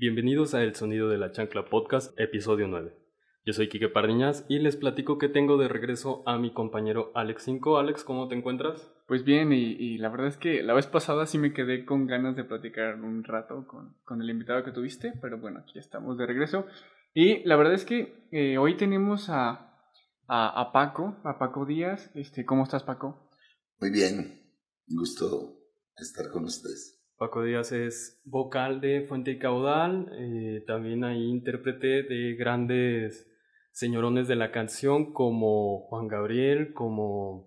Bienvenidos a El Sonido de la Chancla Podcast, episodio 9. Yo soy Quique Pardiñas y les platico que tengo de regreso a mi compañero Alex 5. Alex, ¿cómo te encuentras? Pues bien, y, la verdad es que la vez pasada sí me quedé con ganas de platicar un rato con, con el invitado que tuviste, pero bueno, aquí estamos de regreso. Y la verdad es que eh, hoy tenemos a, a, a, Paco, a Paco Díaz. Este, ¿Cómo estás, Paco? Muy bien, gusto estar con ustedes. Paco Díaz es vocal de Fuente y Caudal, eh, también hay intérprete de grandes señorones de la canción como Juan Gabriel, como...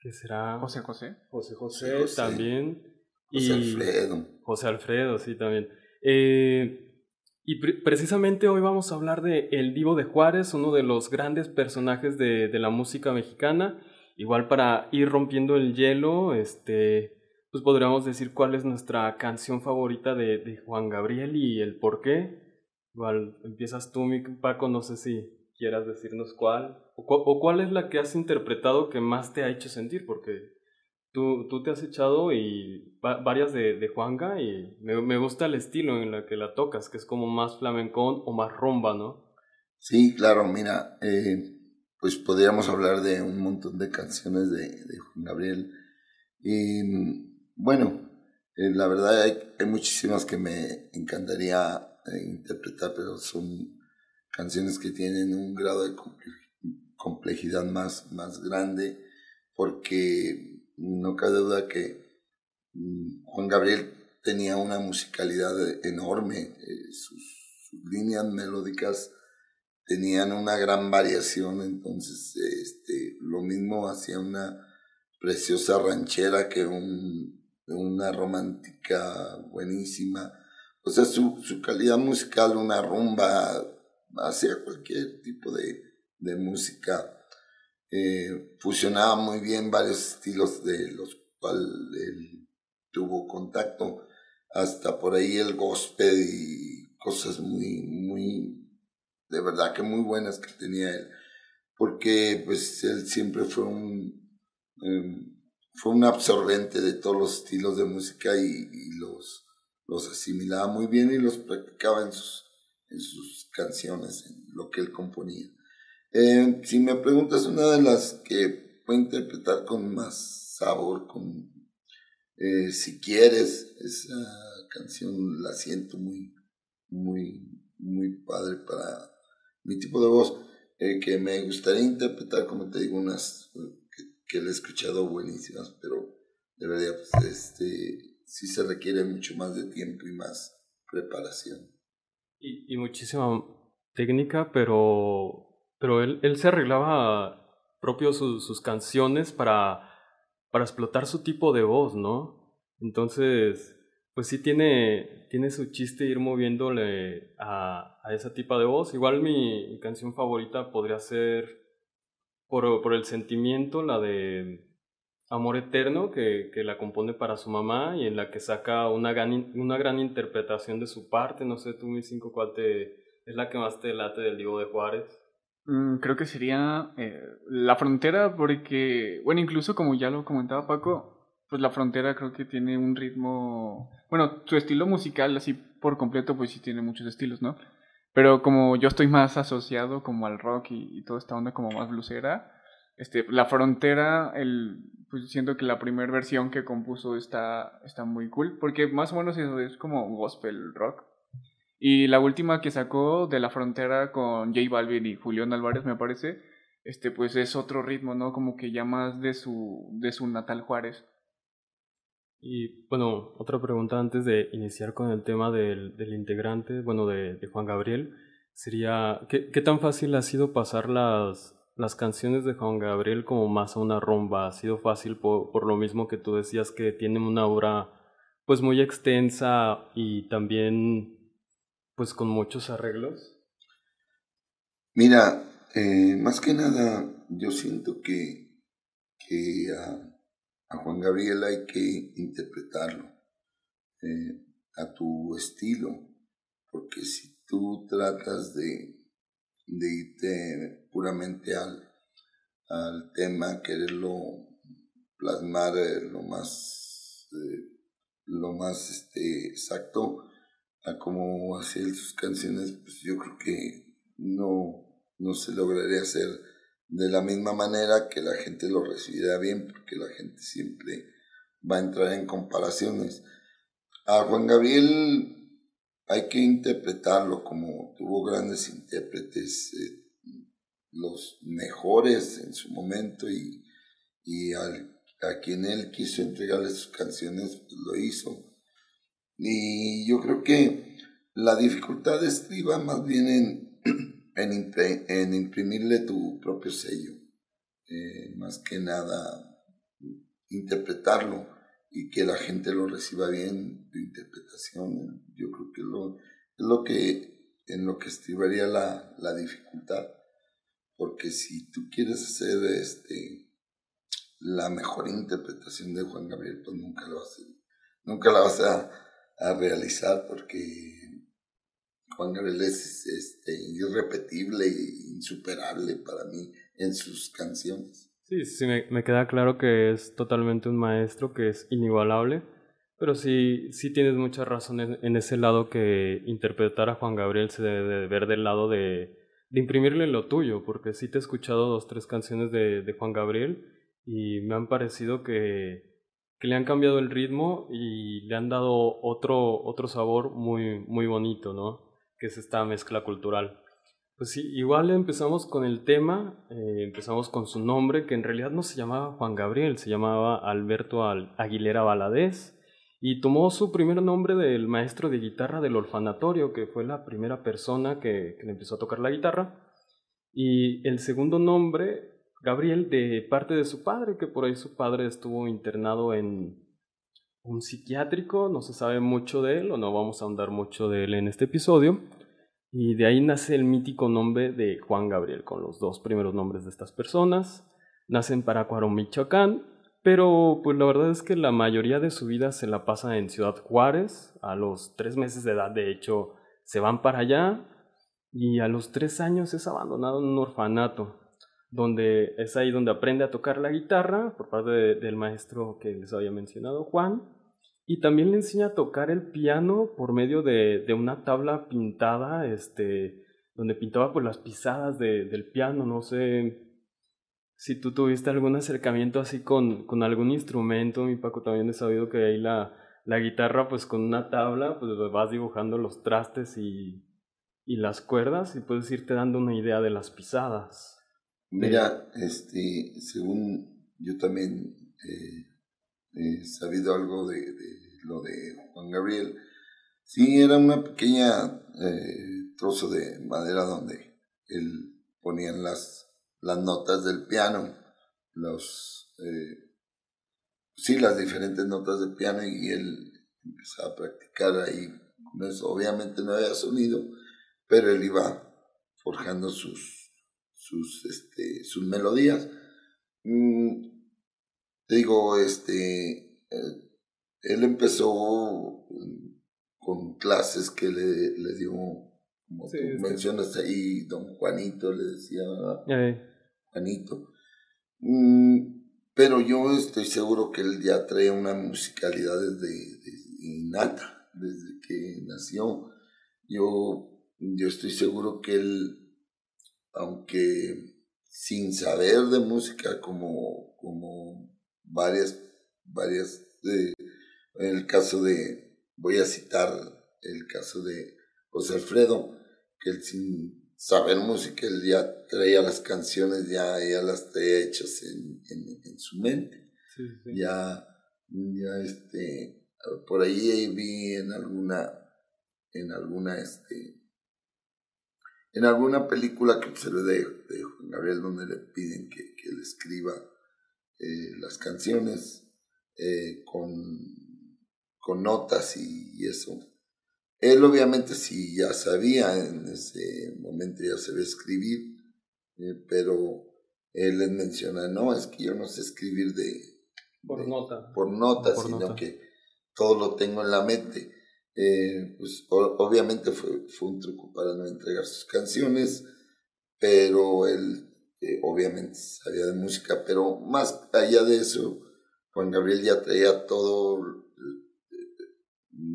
¿Qué será? José José. José José, también. José Alfredo. José Alfredo, sí, también. Eh, y precisamente hoy vamos a hablar de El Divo de Juárez, uno de los grandes personajes de, de la música mexicana. Igual para ir rompiendo el hielo, este pues podríamos decir cuál es nuestra canción favorita de, de Juan Gabriel y el por qué. Igual empiezas tú, mi Paco, no sé si quieras decirnos cuál, o, cuál es la que has interpretado que más te ha hecho sentir, porque tú, tú te has echado y varias de, de Juanga y me, me, gusta el estilo en la que la tocas, que es como más flamencón o más rumba, ¿no? Sí, claro, mira, eh, pues podríamos hablar de un montón de canciones de, de Juan Gabriel. Bueno, eh, la verdad hay, muchísimas que me encantaría eh, interpretar, pero son canciones que tienen un grado de complejidad más, más grande, porque no cabe duda que mm, Juan Gabriel tenía una musicalidad enorme, eh, sus, líneas melódicas tenían una gran variación, entonces este, lo mismo hacía una preciosa ranchera que un una romántica buenísima. O sea, su, su calidad musical, una rumba, hacía cualquier tipo de, de música. Eh, fusionaba muy bien varios estilos de los cuales él tuvo contacto, hasta por ahí el gospel y cosas muy, muy, de verdad que muy buenas que tenía él, porque pues él siempre fue un, em, fue un absorbente de todos los estilos de música y, los, los asimilaba muy bien y los practicaba en sus, en sus canciones, en lo que él componía. Eh, si me preguntas una de las que puedo interpretar con más sabor, con eh, si quieres, esa canción la siento muy, muy, muy padre para mi tipo de voz, eh, que me gustaría interpretar, como te digo, unas que le he escuchado buenísimas, pero de verdad, pues, este, sí se requiere mucho más de tiempo y más preparación. Y, y muchísima técnica, pero, pero él, él se arreglaba propio sus canciones para, para explotar su tipo de voz, ¿no? Entonces, pues sí tiene, tiene su chiste ir moviéndole a, a esa tipo de voz. Igual mi canción favorita podría ser por, por el sentimiento, la de Amor Eterno, que, que, la compone para su mamá y en la que saca una gran, una gran interpretación de su parte. No sé, tú, mi cinco, ¿cuál te, es la que más te late del Diego de Juárez? Mm, creo que sería eh, La Frontera, porque, bueno, incluso como ya lo comentaba Paco, pues La Frontera creo que tiene un ritmo, bueno, su estilo musical así por completo, pues sí tiene muchos estilos, ¿no? Pero como yo estoy más asociado como al rock y, toda esta onda como más blusera, este, La Frontera, el, pues siento que la primera versión que compuso está, está muy cool, porque más o menos es como gospel rock. Y la última que sacó de La Frontera con J Balvin y Julián Álvarez, me parece, este, pues es otro ritmo, ¿no? Como que ya más de su, de su natal Juárez. Y bueno, otra pregunta antes de iniciar con el tema del, del integrante, bueno, de, Juan Gabriel, sería, ¿qué, ¿qué, tan fácil ha sido pasar las, las canciones de Juan Gabriel como más a una rumba? ¿Ha sido fácil por, por lo mismo que tú decías que tiene una obra pues muy extensa y también pues con muchos arreglos? Mira, eh, más que nada yo siento que, que uh, a Juan Gabriel hay que interpretarlo eh, a tu estilo, porque si tú tratas de, irte puramente al, al tema, quererlo plasmar eh, lo más, eh, lo más este, exacto, a como hacía sus canciones, pues yo creo que no, no se lograría hacer de la misma manera que la gente lo recibiría bien, porque la gente siempre va a entrar en comparaciones. A Juan Gabriel hay que interpretarlo como tuvo grandes intérpretes, eh, los mejores en su momento y, y al, a quien él quiso entregarle sus canciones, pues lo hizo. Y yo creo que la dificultad estriba más bien en, en, en imprimirle tu propio sello, eh, más que nada interpretarlo y que la gente lo reciba bien, tu interpretación, yo creo que lo, es lo que en lo que estribaría la, la dificultad, porque si tú quieres hacer este la mejor interpretación de Juan Gabriel, pues nunca lo vas a, nunca la vas a a realizar porque Juan Gabriel es este, irrepetible e insuperable para mí en sus canciones. Sí, sí, me, me, queda claro que es totalmente un maestro, que es inigualable, pero sí, sí tienes mucha razón en, ese lado que interpretar a Juan Gabriel se debe de ver del lado de, de imprimirle lo tuyo, porque sí te he escuchado dos, tres canciones de, de Juan Gabriel y me han parecido que que le han cambiado el ritmo y le han dado otro, otro sabor muy, muy bonito, ¿no? Que es esta mezcla cultural. Pues sí, igual empezamos con el tema, eh, empezamos con su nombre, que en realidad no se llamaba Juan Gabriel, se llamaba Alberto Aguilera Valadez, y tomó su primer nombre del maestro de guitarra del orfanatorio, que fue la primera persona que, que le empezó a tocar la guitarra, y el segundo nombre Gabriel de parte de su padre, que por ahí su padre estuvo internado en un psiquiátrico, no se sabe mucho de él o no vamos a ahondar mucho de él en este episodio. Y de ahí nace el mítico nombre de Juan Gabriel, con los dos primeros nombres de estas personas. Nace en Paracuaro, Michoacán, pero pues la verdad es que la mayoría de su vida se la pasa en Ciudad Juárez. A los tres meses de edad, de hecho, se van para allá y a los tres años es abandonado en un orfanato donde es ahí donde aprende a tocar la guitarra por parte del maestro que les había mencionado, Juan, y también le enseña a tocar el piano por medio de, una tabla pintada, este, donde pintaba por las pisadas del piano, no sé si tú tuviste algún acercamiento así con, con algún instrumento, mi Paco también he sabido que ahí la, la guitarra pues con una tabla pues vas dibujando los trastes y, y las cuerdas y puedes irte dando una idea de las pisadas. Mira, este, según yo también eh, he sabido algo de, lo de Juan Gabriel, sí era una pequeña eh, trozo de madera donde él ponía las, las notas del piano, los, eh, sí, las diferentes notas del piano y él empezaba a practicar ahí. Obviamente no había sonido, pero él iba forjando sus sus, este, sus melodías. Te digo, este, eh, él empezó con clases que le, le dio, como tú mencionas ahí, don Juanito, le decía, Juanito. Mm, pero yo estoy seguro que él ya trae una musicalidad desde, innata, desde que nació. Yo, yo estoy seguro que él aunque sin saber de música como, como varias, varias, en el caso de, voy a citar el caso de José Alfredo, que él sin saber música, él ya traía las canciones, ya, ya las traía hechas en, en, su mente. Ya, ya este, por ahí vi en alguna, en alguna, este, en alguna película que observé de, de Juan Gabriel donde le piden que, que él escriba eh, las canciones eh, con, con, notas y, eso. Él obviamente sí ya sabía, en ese momento ya sabía escribir, eh, pero él les menciona, no, es que yo no sé escribir de... Por nota. Por nota, sino que todo lo tengo en la mente. Eh, pues obviamente fue, fue, un truco para no entregar sus canciones, pero él eh, obviamente sabía de música, pero más allá de eso, Juan Gabriel ya traía todo,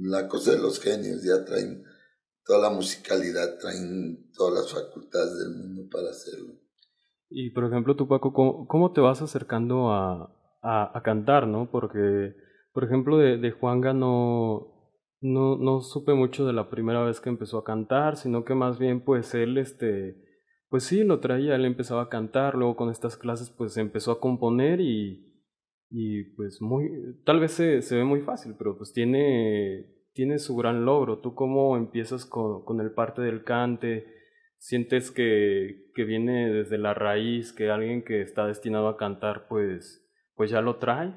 la cosa de los genios, ya traen toda la musicalidad, traen todas las facultades del mundo para hacerlo. Y por ejemplo, tú Paco, ¿cómo, te vas acercando a, a, cantar, no? Porque, por ejemplo, de, de Juanga no, no, no supe mucho de la primera vez que empezó a cantar, sino que más bien pues él, este, pues sí, lo traía, él empezaba a cantar, luego con estas clases pues empezó a componer y, y pues muy, tal vez se, se ve muy fácil, pero pues tiene, tiene su gran logro. ¿Tú cómo empiezas con, con el parte del cante? ¿Sientes que, que viene desde la raíz, que alguien que está destinado a cantar pues, pues ya lo trae?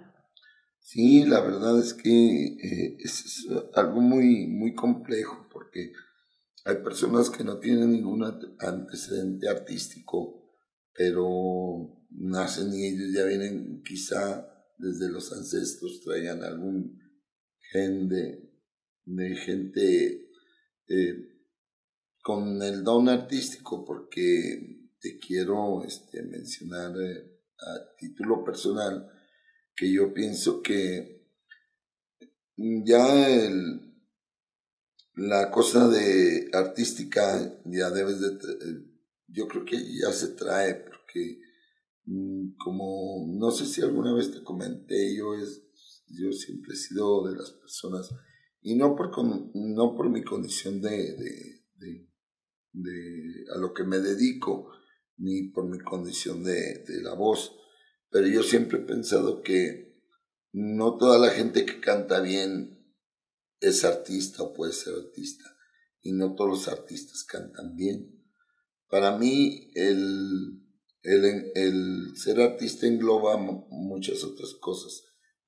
Sí, la verdad es que eh, es, algo muy, muy complejo porque hay personas que no tienen ningún antecedente artístico, pero nacen y ellos ya vienen quizá desde los ancestros, traigan algún gen de, de gente eh, con el don artístico porque te quiero este, mencionar eh, a título personal que yo pienso que ya el, la cosa de artística ya debes de eh, yo creo que ya se trae porque mm, como no sé si alguna vez te comenté yo es yo siempre he sido de las personas y no por no por mi condición de, de de, a lo que me dedico, ni por mi condición de, de la voz. Pero yo siempre he pensado que no toda la gente que canta bien es artista o puede ser artista. Y no todos los artistas cantan bien. Para mí el, el, el ser artista engloba muchas otras cosas.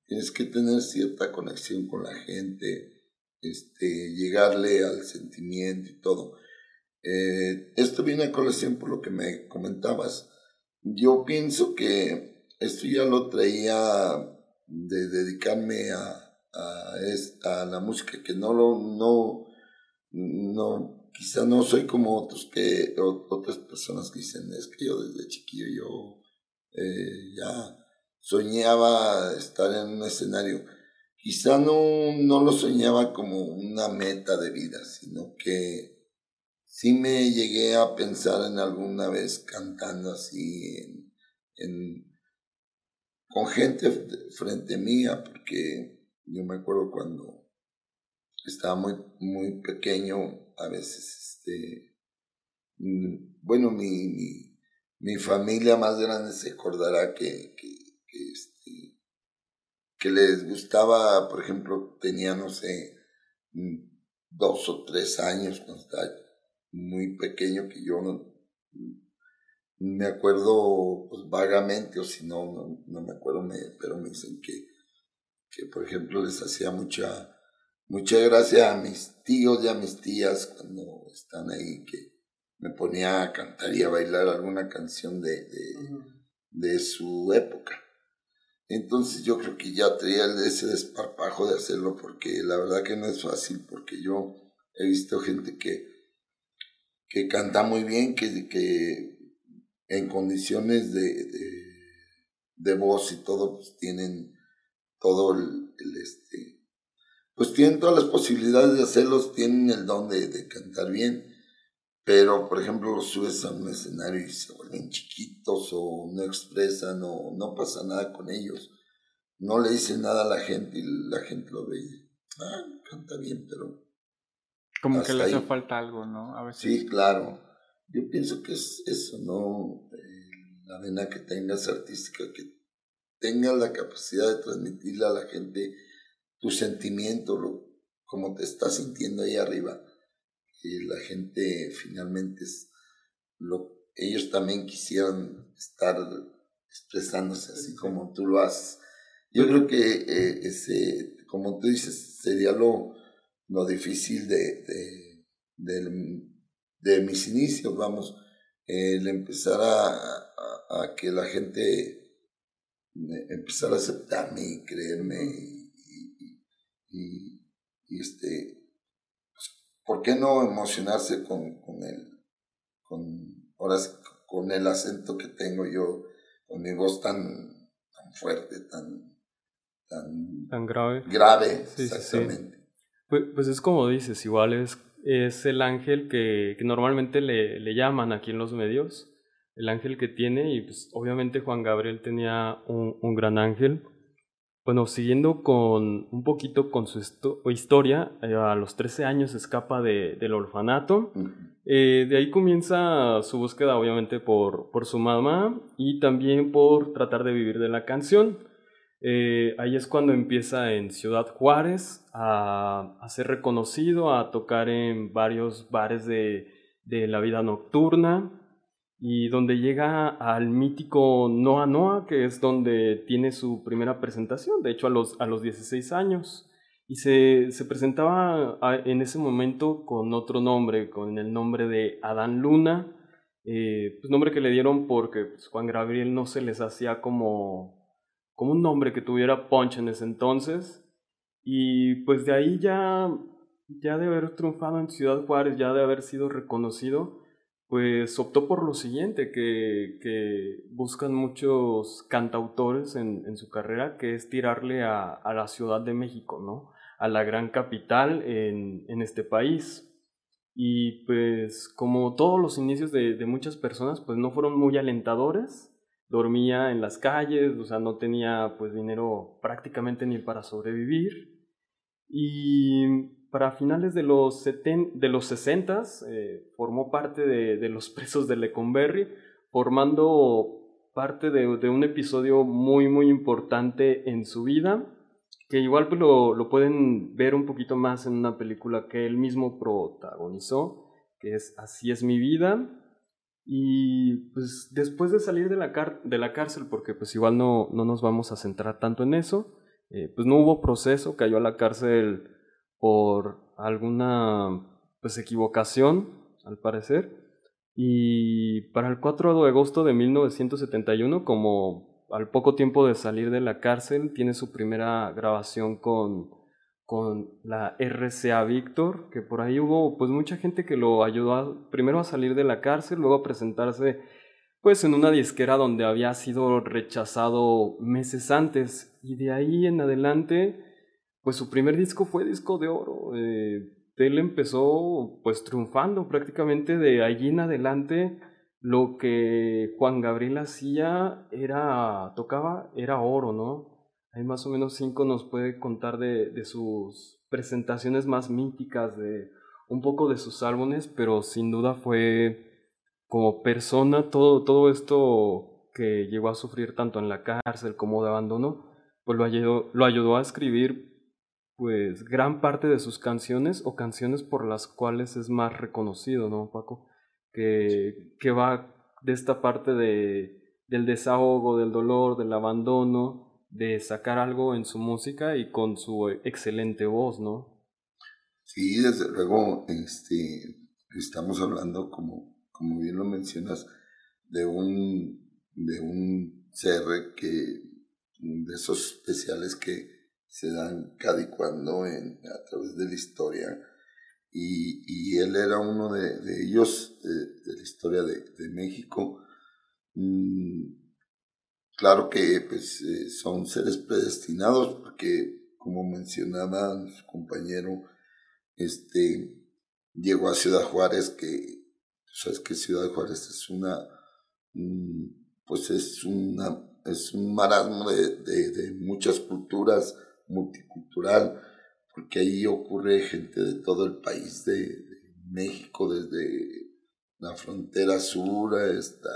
Tienes que tener cierta conexión con la gente, este, llegarle al sentimiento y todo. Eh, esto viene a colación por lo que me comentabas. Yo pienso que esto ya lo traía de dedicarme a, a, la música, que no lo, no, no, quizá no soy como otros que, otras personas que dicen, es que yo desde chiquillo yo eh, ya soñaba estar en un escenario. Quizá no, no lo soñaba como una meta de vida, sino que sí me llegué a pensar en alguna vez cantando así en, con gente frente mía, porque yo me acuerdo cuando estaba muy, muy pequeño, a veces, este, mm, bueno, mi, mi, familia más grande se acordará que, que, que, este, les gustaba, por ejemplo, tenía, no sé, mm, dos o tres años cuando estaba muy pequeño que yo no me acuerdo pues, vagamente, o si no, no, me acuerdo, pero me dicen que, que, por ejemplo, les hacía mucha, mucha gracia a mis tíos y a mis tías cuando están ahí, que me ponía a cantar y a bailar alguna canción de, de, de su época. Entonces yo creo que ya tenía ese desparpajo de hacerlo porque la verdad que no es fácil porque yo he visto gente que que canta muy bien, que, que en condiciones de, de, voz y todo, pues tienen todo el, este, pues tienen todas las posibilidades de hacerlos, tienen el don de, de cantar bien, pero por ejemplo los subes a un escenario y se vuelven chiquitos o no expresan o no pasa nada con ellos, no le dicen nada a la gente y la gente lo ve y, ah, canta bien, pero como que le hace falta algo, ¿no? A veces. Sí, claro. Yo pienso que es eso, ¿no? Eh, la vena que tengas artística, que tengas la capacidad de transmitirle a la gente tu sentimiento, lo, como te estás sintiendo ahí arriba. Y la gente finalmente es lo ellos también quisieran estar expresándose así como tú lo haces. Yo creo que eh, ese, como tú dices, sería lo, lo difícil de, de, de, mis inicios, vamos, el empezar a, a, que la gente empezara a aceptarme y creerme y, y, y, este, pues, ¿por qué no emocionarse con, con el, con, ahora con el acento que tengo yo, con mi voz tan, tan fuerte, tan, tan, tan grave. Grave, exactamente. Pues, pues es como dices, igual es, es el ángel que, que normalmente le, le, llaman aquí en los medios, el ángel que tiene, y pues obviamente Juan Gabriel tenía un, un gran ángel. Bueno, siguiendo con un poquito con su historia, eh, a los 13 años escapa de, del orfanato. Eh, de ahí comienza su búsqueda, obviamente, por, por su mamá y también por tratar de vivir de la canción. Eh, ahí es cuando empieza en Ciudad Juárez a, a, ser reconocido, a tocar en varios bares de, de la vida nocturna y donde llega al mítico Noa Noa, que es donde tiene su primera presentación, de hecho a los, a los 16 años. Y se, se presentaba en ese momento con otro nombre, con el nombre de Adán Luna, eh, pues nombre que le dieron porque pues, Juan Gabriel no se les hacía como, como un nombre que tuviera punch en ese entonces. Y pues de ahí ya, ya de haber triunfado en Ciudad Juárez, ya de haber sido reconocido, pues optó por lo siguiente, que, que buscan muchos cantautores en, en, su carrera, que es tirarle a, a, la Ciudad de México, ¿no? A la gran capital en, en este país. Y pues como todos los inicios de, de, muchas personas, pues no fueron muy alentadores. Dormía en las calles, o sea, no tenía pues dinero prácticamente ni para sobrevivir. Y para finales de los, seten, de los 60 eh, formó parte de, los presos de Lecumberri, formando parte de, un episodio muy muy importante en su vida, que igual pues, lo, lo, pueden ver un poquito más en una película que él mismo protagonizó, que es Así es mi vida. Y pues después de salir de la, de la cárcel, porque pues igual no, no nos vamos a centrar tanto en eso, eh, pues no hubo proceso, cayó a la cárcel por alguna pues equivocación, al parecer. Y para el 4 de agosto de 1971, como al poco tiempo de salir de la cárcel, tiene su primera grabación con, con la RCA Víctor, que por ahí hubo pues mucha gente que lo ayudó primero a salir de la cárcel, luego a presentarse pues en una disquera donde había sido rechazado meses antes y de ahí en adelante pues su primer disco fue disco de oro. Eh, él empezó pues triunfando prácticamente de allí en adelante. Lo que Juan Gabriel hacía era, tocaba, era oro, ¿no? Hay más o menos cinco nos puede contar de, de sus presentaciones más míticas, de un poco de sus álbumes, pero sin duda fue como persona todo, todo esto que llegó a sufrir tanto en la cárcel como de abandono, pues lo ayudó, lo ayudó a escribir pues gran parte de sus canciones o canciones por las cuales es más reconocido, ¿no, Paco? Que, que va de esta parte de, del desahogo, del dolor, del abandono, de sacar algo en su música y con su excelente voz, ¿no? Sí, desde luego, este, estamos hablando, como, como bien lo mencionas, de un, de un CR que, de esos especiales que, se dan cada y cuando en, a través de la historia. Y, y él era uno de, de ellos, de, la historia de, de México. Mm, claro que pues, eh, son seres predestinados, porque como mencionaba su compañero, este, llegó a Ciudad Juárez, que sabes que Ciudad Juárez es una, mm, pues es una, es un marasmo de, de, de muchas culturas, multicultural, porque ahí ocurre gente de todo el país, de, México, desde la frontera sur hasta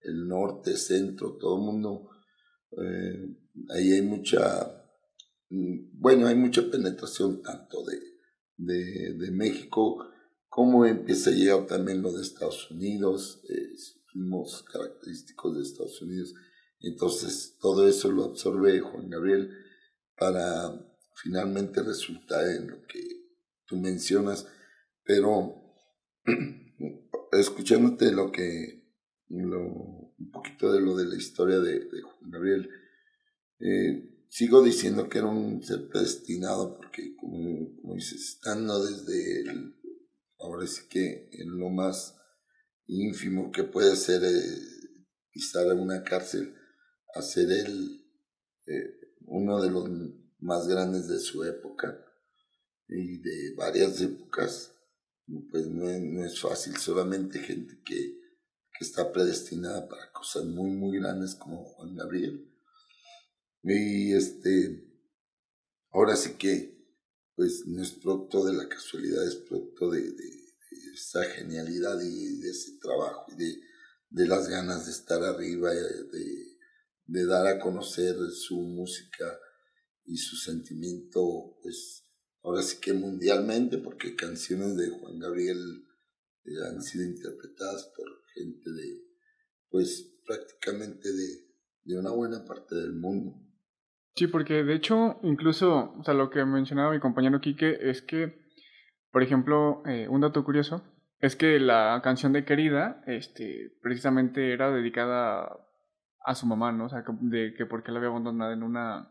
el norte, centro, todo el mundo. Eh, ahí hay mucha, mm, bueno, hay mucha penetración tanto de, de, de México como empieza a llegar también lo de Estados Unidos, eh, ritmos característicos de Estados Unidos. Entonces, todo eso lo absorbe Juan Gabriel para finalmente resultar en lo que tú mencionas, pero escuchándote lo que, lo, un poquito de lo de la historia de, Juan Gabriel, eh, sigo diciendo que era un ser predestinado porque, como, como dices, estando desde el, ahora sí que en lo más ínfimo que puede ser eh, pisar en una cárcel, hacer el, uno de los más grandes de su época. y de varias épocas, pues no es, fácil, solamente gente que, que está predestinada para cosas muy, muy grandes como Juan Gabriel. Y este, ahora sí que, pues no es producto de la casualidad, es producto de, de, esa genialidad y de ese trabajo y de, de las ganas de estar arriba, de, de dar a conocer su música y su sentimiento, pues ahora sí que mundialmente, porque canciones de Juan Gabriel eh, han sido interpretadas por gente de, pues prácticamente de, de una buena parte del mundo. Sí, porque de hecho, incluso, o sea, lo que mencionaba mi compañero Quique es que, por ejemplo, eh, un dato curioso es que la canción de Querida, este, precisamente era dedicada a su mamá, ¿no? O sea, de que porque la había abandonado en una,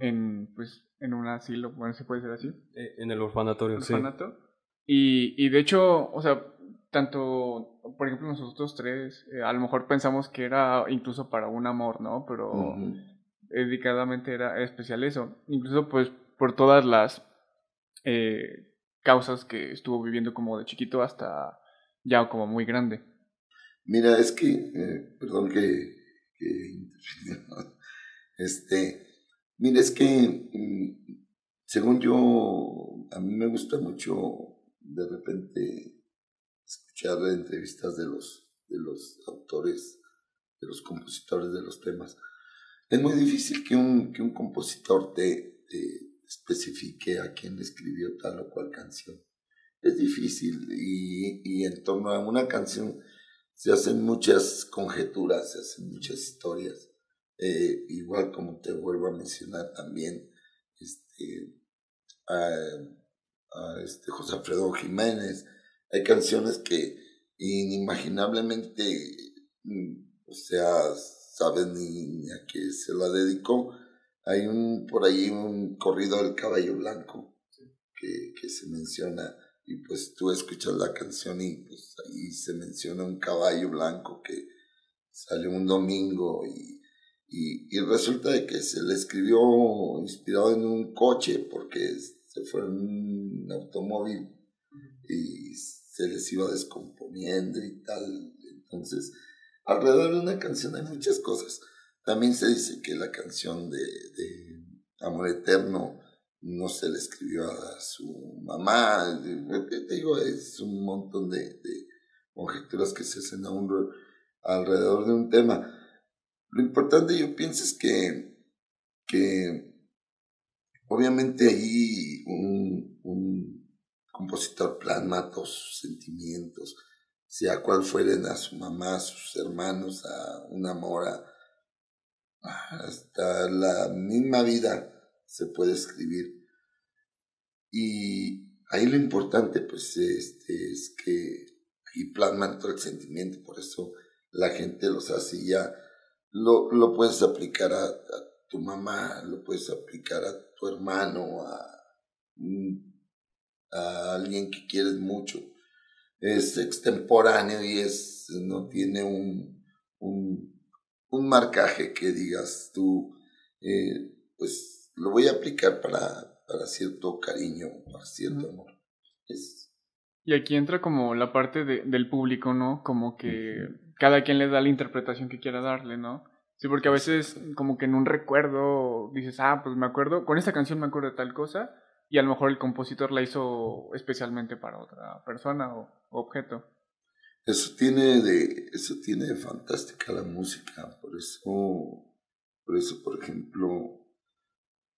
en, pues, en un asilo, bueno, se puede decir así. Eh, en el orfanatorio, orfanato. sí. Y, y de hecho, o sea, tanto, por ejemplo, nosotros tres, eh, a lo mejor pensamos que era incluso para un amor, ¿no? Pero dedicadamente era especial eso. Incluso, pues, por todas las eh, causas que estuvo viviendo como de chiquito hasta ya como muy grande. Mira, es que, eh, perdón que este, mira, es que, mm, según yo, a mí me gusta mucho de repente escuchar entrevistas de los, de los autores, de los compositores de los temas. Es muy difícil que un, que un compositor te especifique a quién escribió tal o cual canción. Es difícil y, y en torno a una canción se hacen muchas conjeturas, se hacen muchas historias. Eh, igual como te vuelvo a mencionar también, este, a, a este José Alfredo Jiménez, hay canciones que inimaginablemente, mm, o sea, saben ni, a qué se la dedicó. Hay un por ahí un corrido del caballo blanco que, que se menciona y pues tú escuchas la canción y pues ahí se menciona un caballo blanco que salió un domingo y, y, resulta de que se le escribió inspirado en un coche porque se fue en un automóvil y se les iba descomponiendo y tal. Entonces, alrededor de una canción hay muchas cosas. También se dice que la canción de Amor Eterno no se le escribió a su mamá. Te digo, es un montón de, conjeturas que se hacen alrededor de un tema. Lo importante yo pienso es que, que obviamente ahí un, un compositor plasma todos sus sentimientos, sea cual fueren a su mamá, a sus hermanos, a una mora, hasta la misma vida se puede escribir. Y ahí lo importante pues este, es que ahí plasman todo el sentimiento, por eso la gente los hace ya, lo, lo puedes aplicar a, a tu mamá, lo puedes aplicar a tu hermano, a a alguien que quieres mucho. Es extemporáneo y es, no tiene un, un, un marcaje que digas tú, eh, pues lo voy a aplicar para, para cierto cariño, para cierto amor. Es, y aquí entra como la parte de, del público, ¿no? Como que cada quien le da la interpretación que quiera darle, ¿no? Sí, porque a veces como que en un recuerdo dices, ah, pues me acuerdo, con esta canción me acuerdo de tal cosa, y a lo mejor el compositor la hizo especialmente para otra persona o objeto. Eso tiene de, eso tiene de fantástica la música, por eso, por eso, por ejemplo,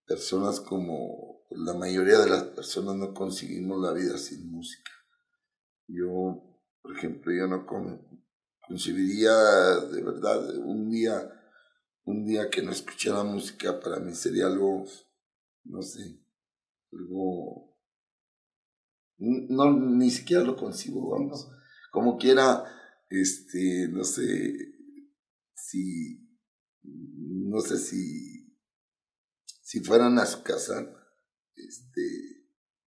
personas como la mayoría de las personas no conseguimos la vida sin música. Yo, por ejemplo, yo no concebiría de verdad un día, un día que no escuchara música para mí sería algo, no sé, algo, no, ni siquiera lo concibo, vamos. Como quiera, este, no sé si, no sé si, si fueran a su casa, este,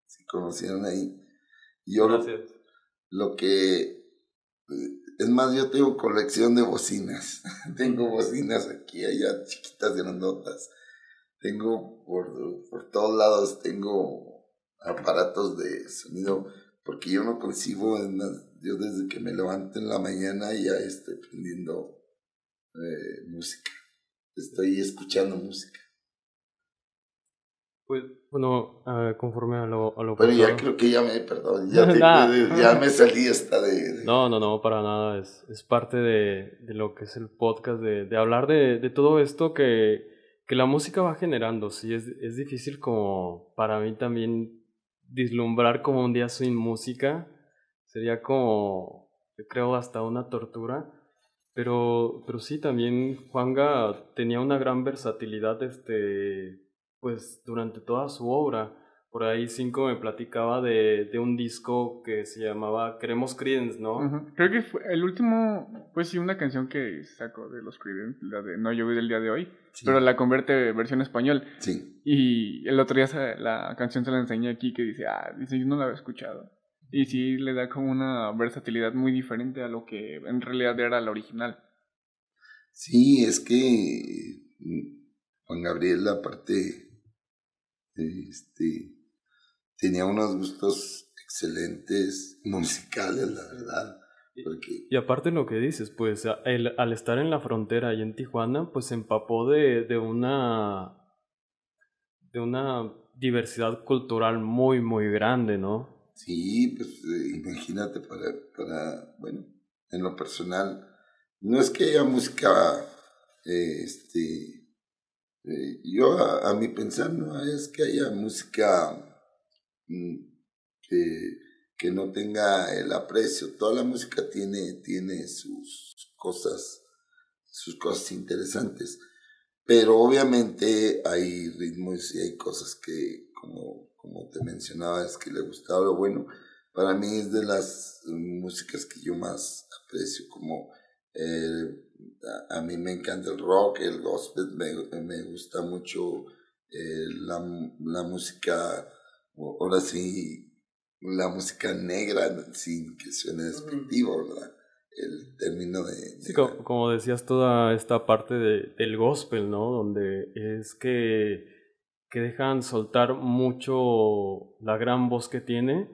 si conocieran ahí. Yo lo, lo que, es más, yo tengo colección de bocinas. tengo bocinas aquí, allá, chiquitas, grandotas tengo por, por todos lados, tengo aparatos de sonido, porque yo no concibo, en yo desde que me levanto en la mañana ya estoy prendiendo eh, música, estoy escuchando música. Pues, bueno, uh, conforme a lo, a lo Pero ya creo que ya me, perdón, ya, te, ya me salí esta de, No, no, no, para nada, es, es parte de, de, lo que es el podcast, de, de hablar de, de todo esto que, que la música va generando, sí, es, es difícil como para mí también vislumbrar como un día sin música, sería como, yo creo, hasta una tortura. Pero, pero sí, también Juanga tenía una gran versatilidad, este, pues, durante toda su obra. Por ahí Cinco me platicaba de, de un disco que se llamaba Queremos Creedence, ¿no? Creo que fue el último, pues sí, una canción que sacó de los Creedence, la de No Llover del día de hoy, pero la convierte versión español. Sí. Y el otro día la canción se la enseñé aquí que dice, ah, dice, yo no la había escuchado. Y sí le da como una versatilidad muy diferente a lo que en realidad era la original. Sí, es que mm, Juan Gabriel, aparte, este, tenía unos gustos excelentes musicales, la verdad. Y aparte lo que dices, pues el, al estar en la frontera y en Tijuana, pues se empapó de, de una de una diversidad cultural muy, muy grande, ¿no? Sí, pues eh, imagínate para, para, bueno, en lo personal, no es que haya música, este, eh, yo a, mi pensar no es que haya música mm, que, que, no tenga el aprecio. Toda la música tiene, tiene sus cosas, sus cosas interesantes. Pero obviamente hay ritmos y hay cosas que, como, como te mencionaba, es que le gustaba. Bueno, para mí es de las músicas que yo más aprecio, como eh, a, mí me encanta el rock, el gospel, me, me gusta mucho eh, la, la, música, ahora sí, la música negra, sin que suene despectivo, ¿verdad? El término de... Sí, como, decías, toda esta parte de, del gospel, ¿no? Donde es que, que dejan soltar mucho la gran voz que tiene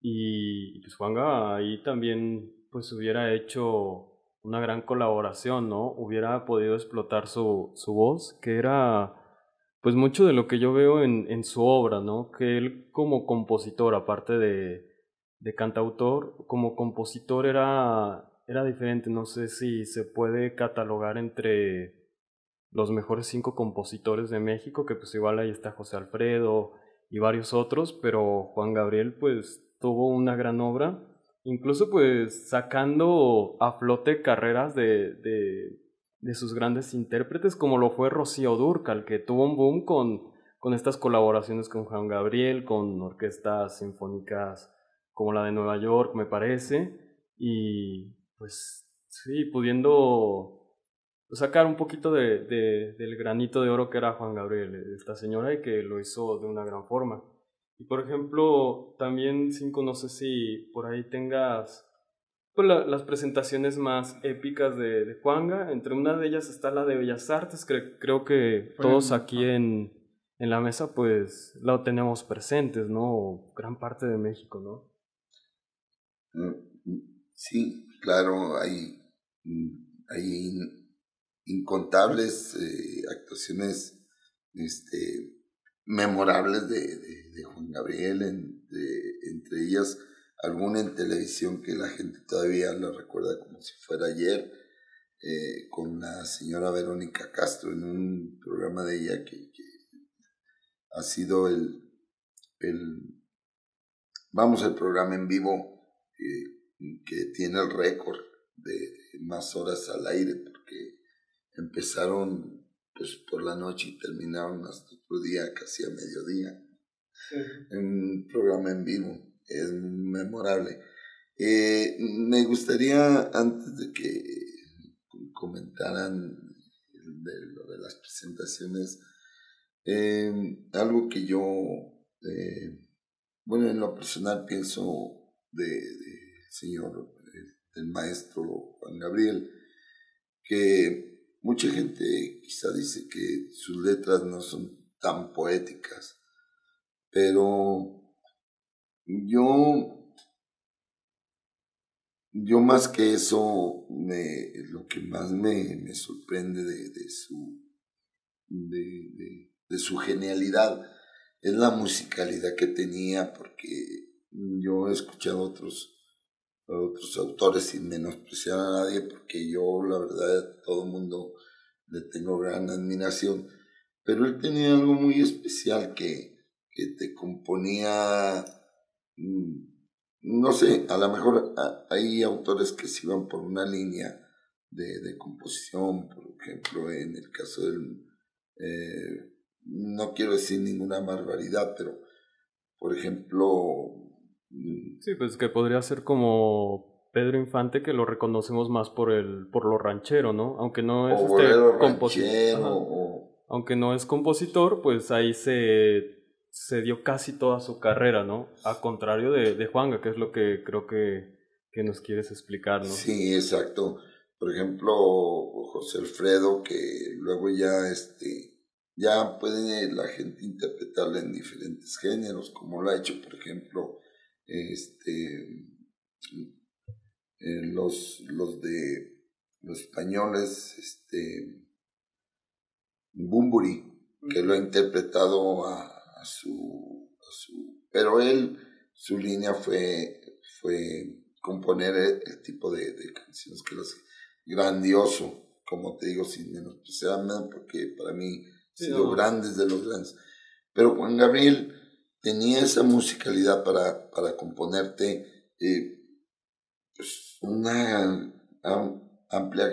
y pues Juanga ahí también pues hubiera hecho una gran colaboración, ¿no? Hubiera podido explotar su, su voz, que era pues mucho de lo que yo veo en, en su obra, ¿no? Que él como compositor, aparte de, de cantautor, como compositor era, era diferente, no sé si se puede catalogar entre los mejores cinco compositores de México, que pues igual ahí está José Alfredo y varios otros, pero Juan Gabriel pues tuvo una gran obra incluso pues sacando a flote carreras de, de, de, sus grandes intérpretes, como lo fue Rocío Durcal, que tuvo un boom con, con estas colaboraciones con Juan Gabriel, con orquestas sinfónicas como la de Nueva York, me parece, y pues sí, pudiendo sacar un poquito de, de, del granito de oro que era Juan Gabriel, esta señora, y que lo hizo de una gran forma. Y por ejemplo, también, Cinco, no sé si por ahí tengas pues, las presentaciones más épicas de, de, Juanga. Entre una de ellas está la de Bellas Artes, que creo que todos aquí en, en la mesa pues la tenemos presentes, ¿no? gran parte de México, ¿no? Mm, sí, claro, hay, hay incontables eh, actuaciones este, memorables de, de, Juan Gabriel, entre ellas alguna en televisión que la gente todavía lo recuerda como si fuera ayer, eh, con la señora Verónica Castro en un programa de ella que, ha sido el, el, vamos, el programa en vivo que tiene el récord de más horas al aire porque empezaron pues por la noche y terminaron hasta otro día, casi a mediodía. En un programa en vivo, es memorable. Eh, me gustaría, antes de que comentaran de lo de las presentaciones, eh, algo que yo, eh, bueno, en lo personal pienso del señor, del maestro Juan Gabriel, que Mucha gente quizá dice que sus letras no son tan poéticas, pero yo, yo más que eso, me, lo que más me, me sorprende de, de su, de, de, su genialidad es la musicalidad que tenía, porque yo he escuchado otros, otros autores sin menospreciar a nadie, porque yo, la verdad, todo el mundo le tengo gran admiración, pero él tenía algo muy especial que, que te componía Mm, no sé, a lo mejor hay autores que se iban por una línea de, de composición, por ejemplo, en el caso del... Eh, no quiero decir ninguna barbaridad, pero, por ejemplo... Mm, sí, pues que podría ser como Pedro Infante, que lo reconocemos más por, el, por lo ranchero, ¿no? Aunque no es este compositor. Aunque no es compositor, pues ahí se se dio casi toda su carrera, ¿no? A contrario de, de Juanga, que es lo que creo que, que nos quieres explicar, ¿no? Sí, exacto. Por ejemplo, José Alfredo, que luego ya, este, ya puede la gente interpretarla en diferentes géneros, como lo ha hecho, por ejemplo, este, los, los de los españoles, este, Bumburi, que lo ha interpretado a, su, pero él, su línea fue, fue componer el, tipo de, canciones que lo hace grandioso, como te digo, sin menos porque para mí ha sido grandes de los grandes. Pero Juan Gabriel tenía esa musicalidad para, para componerte eh, pues una amplia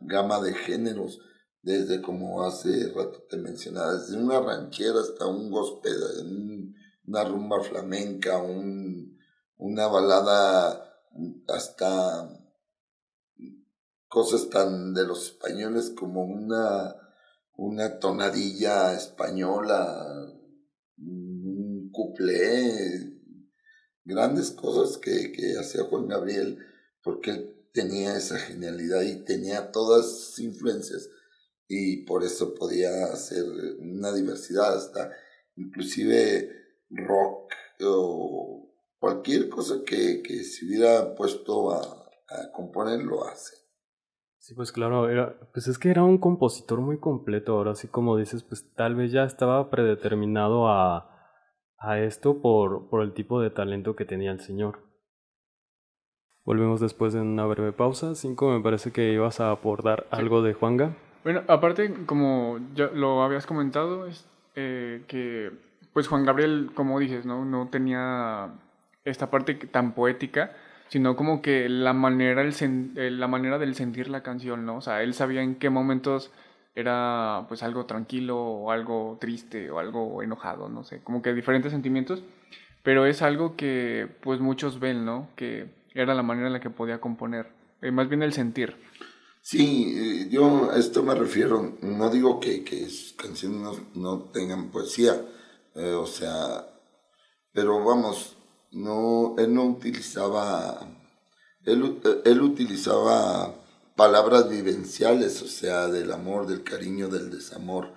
gama de géneros desde como hace rato te mencionaba, desde una ranchera hasta un gospel, una rumba flamenca, un, una balada, hasta cosas tan de los españoles como una, una tonadilla española, un cuplé, grandes cosas que, que hacía Juan Gabriel, porque él tenía esa genialidad y tenía todas sus influencias y por eso podía hacer una diversidad hasta inclusive rock o cualquier cosa que, que se hubiera puesto a, a, componer lo hace. Sí, pues claro, era, pues es que era un compositor muy completo, ahora sí como dices, pues tal vez ya estaba predeterminado a, a esto por, por el tipo de talento que tenía el señor. Volvemos después de una breve pausa. Cinco, me parece que ibas a aportar algo de Juanga. Bueno, aparte, como ya lo habías comentado, es, eh, que pues Juan Gabriel, como dices, ¿no? no tenía esta parte tan poética, sino como que la manera, el eh, la manera del sentir la canción, ¿no? O sea, él sabía en qué momentos era pues algo tranquilo o algo triste o algo enojado, no sé, como que diferentes sentimientos, pero es algo que pues muchos ven, ¿no? Que era la manera en la que podía componer, eh, más bien el sentir. Sí, eh, yo a esto me refiero, no digo que, que sus canciones no, tengan poesía, eh, o sea, pero vamos, no, él no utilizaba, él, él utilizaba palabras vivenciales, o sea, del amor, del cariño, del desamor,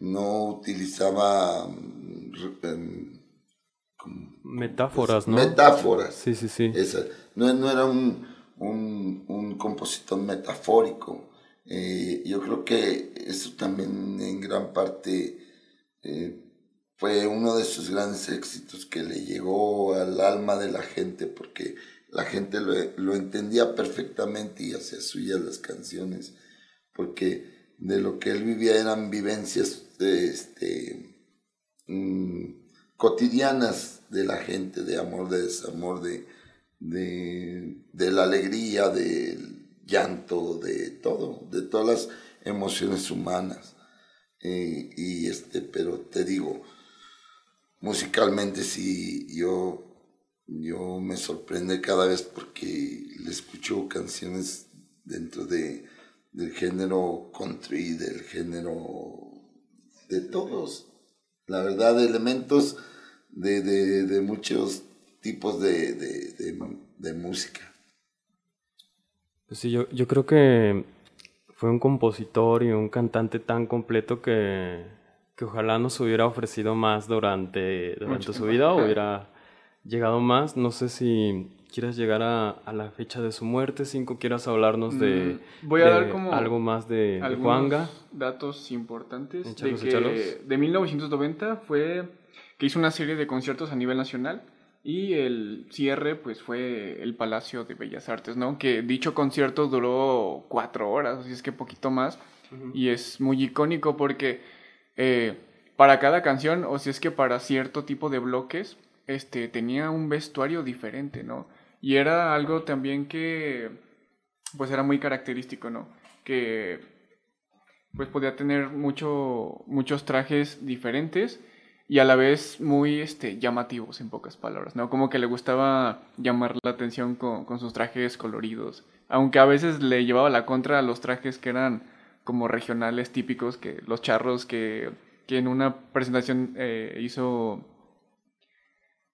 no utilizaba em, metáforas, ¿no? Metáforas. Sí, sí, sí. no, no era un un, un compositor metafórico. Eh, yo creo que eso también en gran parte eh, fue uno de sus grandes éxitos que le llegó al alma de la gente porque la gente lo, lo entendía perfectamente y hacía suyas las canciones porque de lo que él vivía eran vivencias este, mm, cotidianas de la gente, de amor, de desamor, de, de, la alegría, del llanto, de todo, de todas las emociones humanas. Eh, y este, pero te digo, musicalmente sí, yo, yo me sorprende cada vez porque le escucho canciones dentro de, del género country, del género de todos. La verdad, elementos de, de, de muchos tipos de, de, música. Pues sí, yo, yo creo que fue un compositor y un cantante tan completo que, que ojalá nos hubiera ofrecido más durante, durante su vida, hubiera llegado más. No sé si quieras llegar a, la fecha de su muerte, Cinco, quieras hablarnos de, mm, voy a dar como algo más de, de Juanga. datos importantes de que de 1990 fue que hizo una serie de conciertos a nivel nacional y el cierre pues fue el Palacio de Bellas Artes, ¿no? Que dicho concierto duró cuatro horas, así es que poquito más y es muy icónico porque eh, para cada canción o si es que para cierto tipo de bloques este tenía un vestuario diferente, ¿no? Y era algo también que, pues era muy característico, ¿no? Que, pues podía tener mucho, muchos trajes diferentes y a la vez muy este, llamativos, en pocas palabras, ¿no? Como que le gustaba llamar la atención con, con sus trajes coloridos, aunque a veces le llevaba la contra a los trajes que eran como regionales típicos, que los charros que, que en una presentación eh, hizo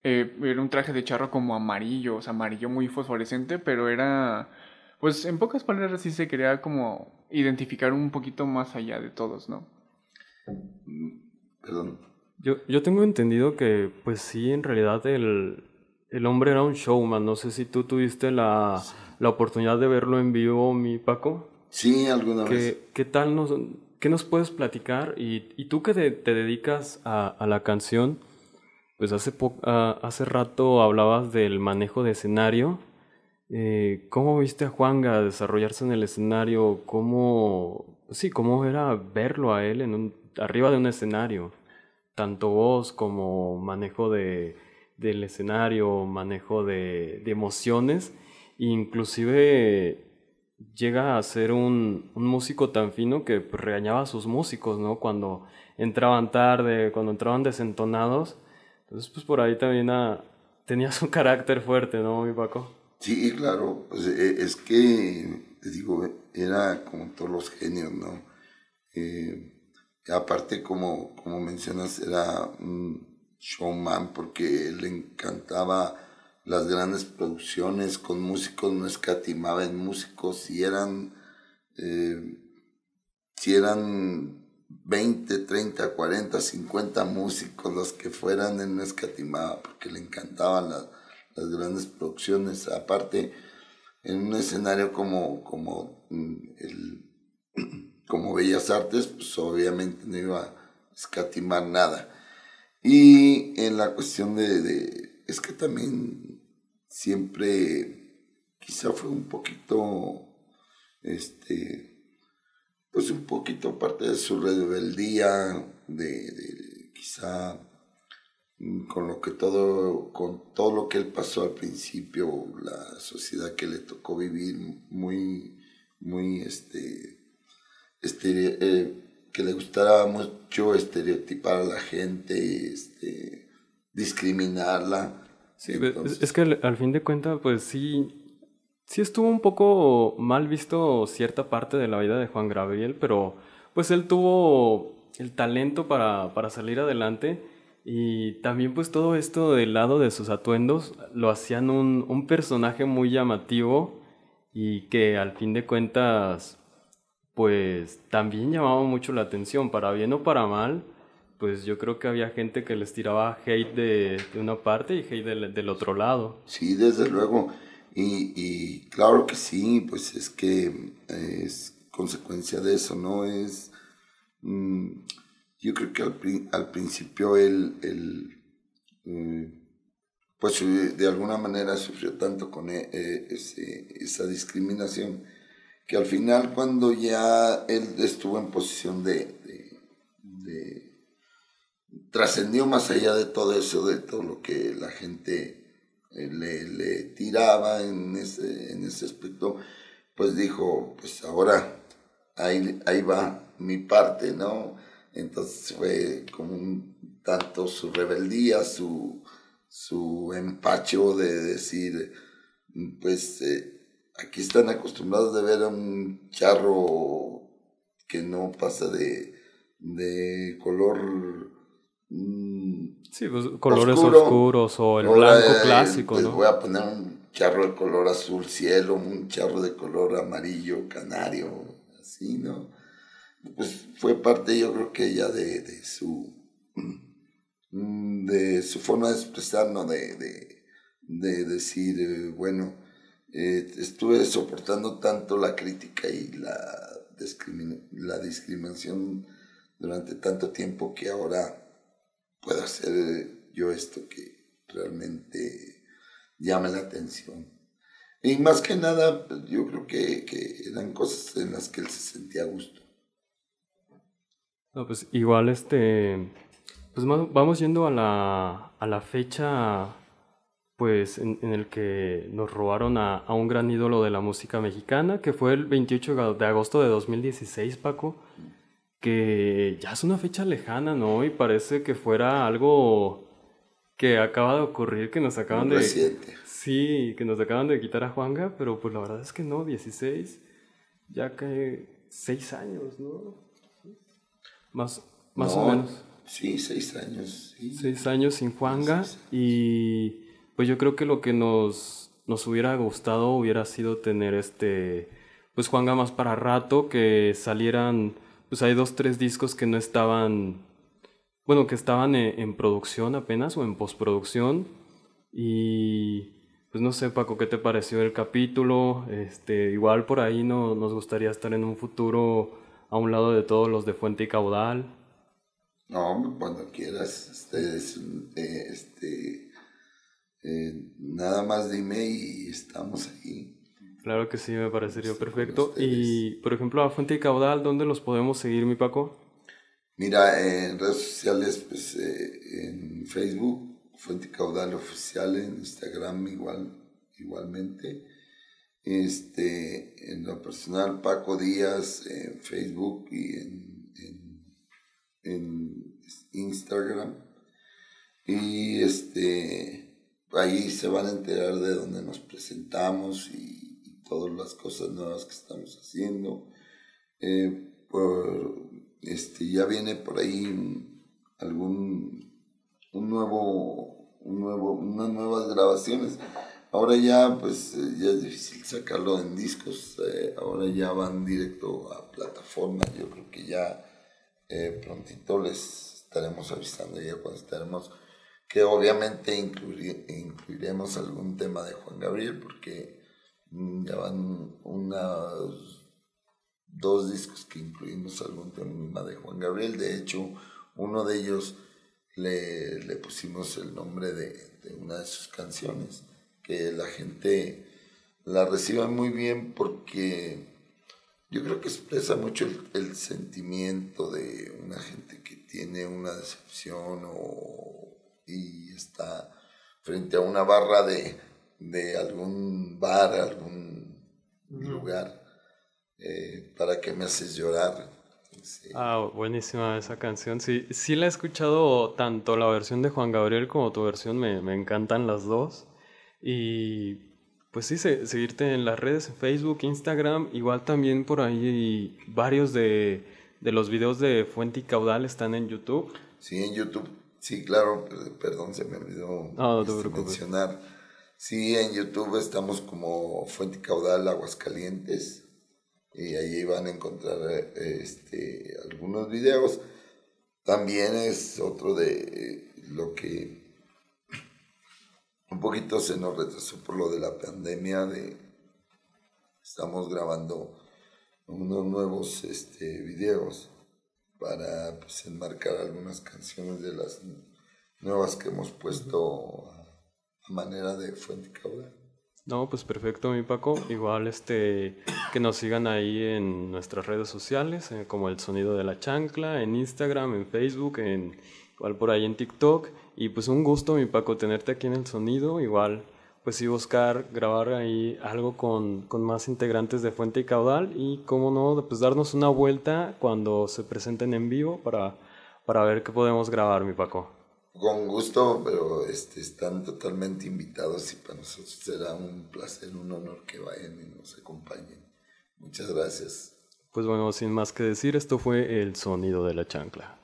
eh, era un traje de charro como amarillo, o sea, amarillo muy fosforescente, pero era, pues en pocas palabras sí se quería como identificar un poquito más allá de todos, ¿no? Perdón. Yo, yo tengo entendido que, pues sí, en realidad el, el hombre era un showman. No sé si tú tuviste la, la oportunidad de verlo en vivo, mi Paco. Sí, alguna vez. ¿Qué tal nos, qué nos puedes platicar? Y, y tú que te, te dedicas a, a la canción, pues hace, ah, hace rato hablabas del manejo de escenario. Eh, ¿Cómo viste a Juanga desarrollarse en el escenario? ¿Cómo, sí, cómo era verlo a él en un, arriba de un escenario? Tanto voz como manejo de, del escenario, manejo de, de emociones. inclusive llega a ser un, un, músico tan fino que pues, regañaba a sus músicos, ¿no? Cuando entraban tarde, cuando entraban desentonados entonces, pues por ahí también ah, tenías un carácter fuerte, ¿no, mi Paco? Sí, claro, pues, eh, es que, te digo, era como todos los genios, ¿no? Eh, aparte, como, como mencionas, era un showman porque le encantaba las grandes producciones con músicos, no escatimaba en músicos, si eran, eh, si eran 20, 30, 40, 50 músicos, los que fueran, en escatimaba, porque le encantaban las, grandes producciones. Aparte, en un escenario como, como, mm, el, como Bellas Artes, pues obviamente no iba a escatimar nada. Y en la cuestión de, es que también siempre quizá fue un poquito, este, pues un poquito parte de su rebeldía, de, de quizá con lo que todo, con todo lo que él pasó al principio, la sociedad que le tocó vivir, muy, muy, este, eh, que le gustara mucho estereotipar a la gente, este, discriminarla. Sí, es que al fin de cuentas, pues sí, sí estuvo un poco mal visto cierta parte de la vida de Juan Gabriel, pero pues él tuvo el talento para, para salir adelante y también pues todo esto del lado de sus atuendos lo hacían un, un personaje muy llamativo y que al fin de cuentas pues también llamaba mucho la atención, para bien o para mal, pues yo creo que había gente que les tiraba hate de, de una parte y hate del, del otro lado. Sí, desde luego. Y, claro que sí, pues es que es consecuencia de eso, ¿no? Es, mm, yo creo que al, principio él, eh, pues de alguna manera sufrió tanto con e, e, ese, esa discriminación que al final cuando ya él estuvo en posición de, trascendió más allá de todo eso, de todo lo que la gente eh, le, le, tiraba en ese, en ese aspecto, pues dijo, pues ahora ahí, ahí va mi parte, ¿no? Entonces fue como un tanto su rebeldía, su, su empacho de decir, pues eh, aquí están acostumbrados de ver a un charro que no pasa de, de color Mm, sí, pues colores oscuros o el blanco clásico, pues ¿no? Voy a poner un charro de color azul cielo, un charro de color amarillo canario, así, ¿no? Pues fue parte, yo creo que ya de, de su mm, de su forma de expresar, ¿no? De, de, de decir, eh, bueno, eh, estuve soportando tanto la crítica y la, la discriminación durante tanto tiempo que ahora puedo hacer yo esto que realmente llama la atención. Y más que nada, pues, yo creo que, que eran cosas en las que él se sentía a gusto. No, pues igual este, pues vamos yendo a la, a la fecha pues en, el que nos robaron a, a, un gran ídolo de la música mexicana, que fue el 28 de agosto de 2016, Paco, que ya es una fecha lejana, ¿no? Y parece que fuera algo que acaba de ocurrir, que nos acaban de... Sí, que nos acaban de quitar a Juanga, pero pues la verdad es que no, 16, ya que 6 años, ¿no? Más, más o menos. Sí, 6 años. Sí. 6 años sin Juanga y pues yo creo que lo que nos, nos hubiera gustado hubiera sido tener este, pues Juanga más para rato, que salieran, pues hay dos, tres discos que no estaban, bueno, que estaban en, producción apenas o en postproducción y pues no sé Paco, ¿qué te pareció el capítulo? Este, igual por ahí no, nos gustaría estar en un futuro a un lado de todos los de Fuente y Caudal. No, cuando quieras, este, este eh, nada más dime y estamos ahí. Claro que sí, me parecería perfecto. Y, por ejemplo, a Fuente y Caudal, ¿dónde los podemos seguir, mi Paco? Mira, en redes sociales, pues eh, en Facebook, Fuente y Caudal Oficial, en Instagram igual, igualmente. Este, en lo personal, Paco Díaz en Facebook y en, en Instagram. Y este, ahí se van a enterar de dónde nos presentamos y, todas las cosas nuevas que estamos haciendo. Eh, por, este, ya viene por ahí algún un nuevo, un nuevo, unas nuevas grabaciones. Ahora ya, pues, eh, ya es difícil sacarlo en discos. Eh, ahora ya van directo a plataforma. Yo creo que ya prontito les estaremos avisando ya cuando estaremos que obviamente incluiremos algún tema de Juan Gabriel, porque mm, ya van unos dos discos que incluimos algún tema de Juan Gabriel. De hecho, uno de ellos le, le pusimos el nombre de, una de sus canciones, que la gente la reciba muy bien porque yo creo que expresa mucho el, el sentimiento de una gente que tiene una decepción o y está frente a una barra de, de algún bar, algún lugar, eh, para que me haces llorar. Ah, buenísima esa canción. Sí, sí la he escuchado tanto la versión de Juan Gabriel como tu versión, me, me encantan las dos. Y pues sí, seguirte en las redes, Facebook, Instagram, igual también por ahí varios de, de los videos de Fuente y Caudal están en YouTube. Sí, en YouTube Sí, claro, perdón, se me olvidó este, mencionar. Sí, en YouTube estamos como Fuente Caudal Aguascalientes y ahí van a encontrar este, algunos videos. También es otro de lo que un poquito se nos retrasó por lo de la pandemia, de estamos grabando unos nuevos este, videos para pues, enmarcar algunas canciones de las nuevas que hemos puesto a, manera de fuente caudal. No, pues perfecto, mi Paco. Igual este que nos sigan ahí en nuestras redes sociales, eh, como el sonido de la chancla, en Instagram, en Facebook, en igual por ahí en TikTok. Y pues un gusto, mi Paco, tenerte aquí en el sonido. Igual pues sí buscar grabar ahí algo con, con, más integrantes de Fuente y Caudal y cómo no, pues darnos una vuelta cuando se presenten en vivo para, para ver qué podemos grabar, mi Paco. Con gusto, pero este, están totalmente invitados y para nosotros será un placer, un honor que vayan y nos acompañen. Muchas gracias. Pues bueno, sin más que decir, esto fue el sonido de la chancla.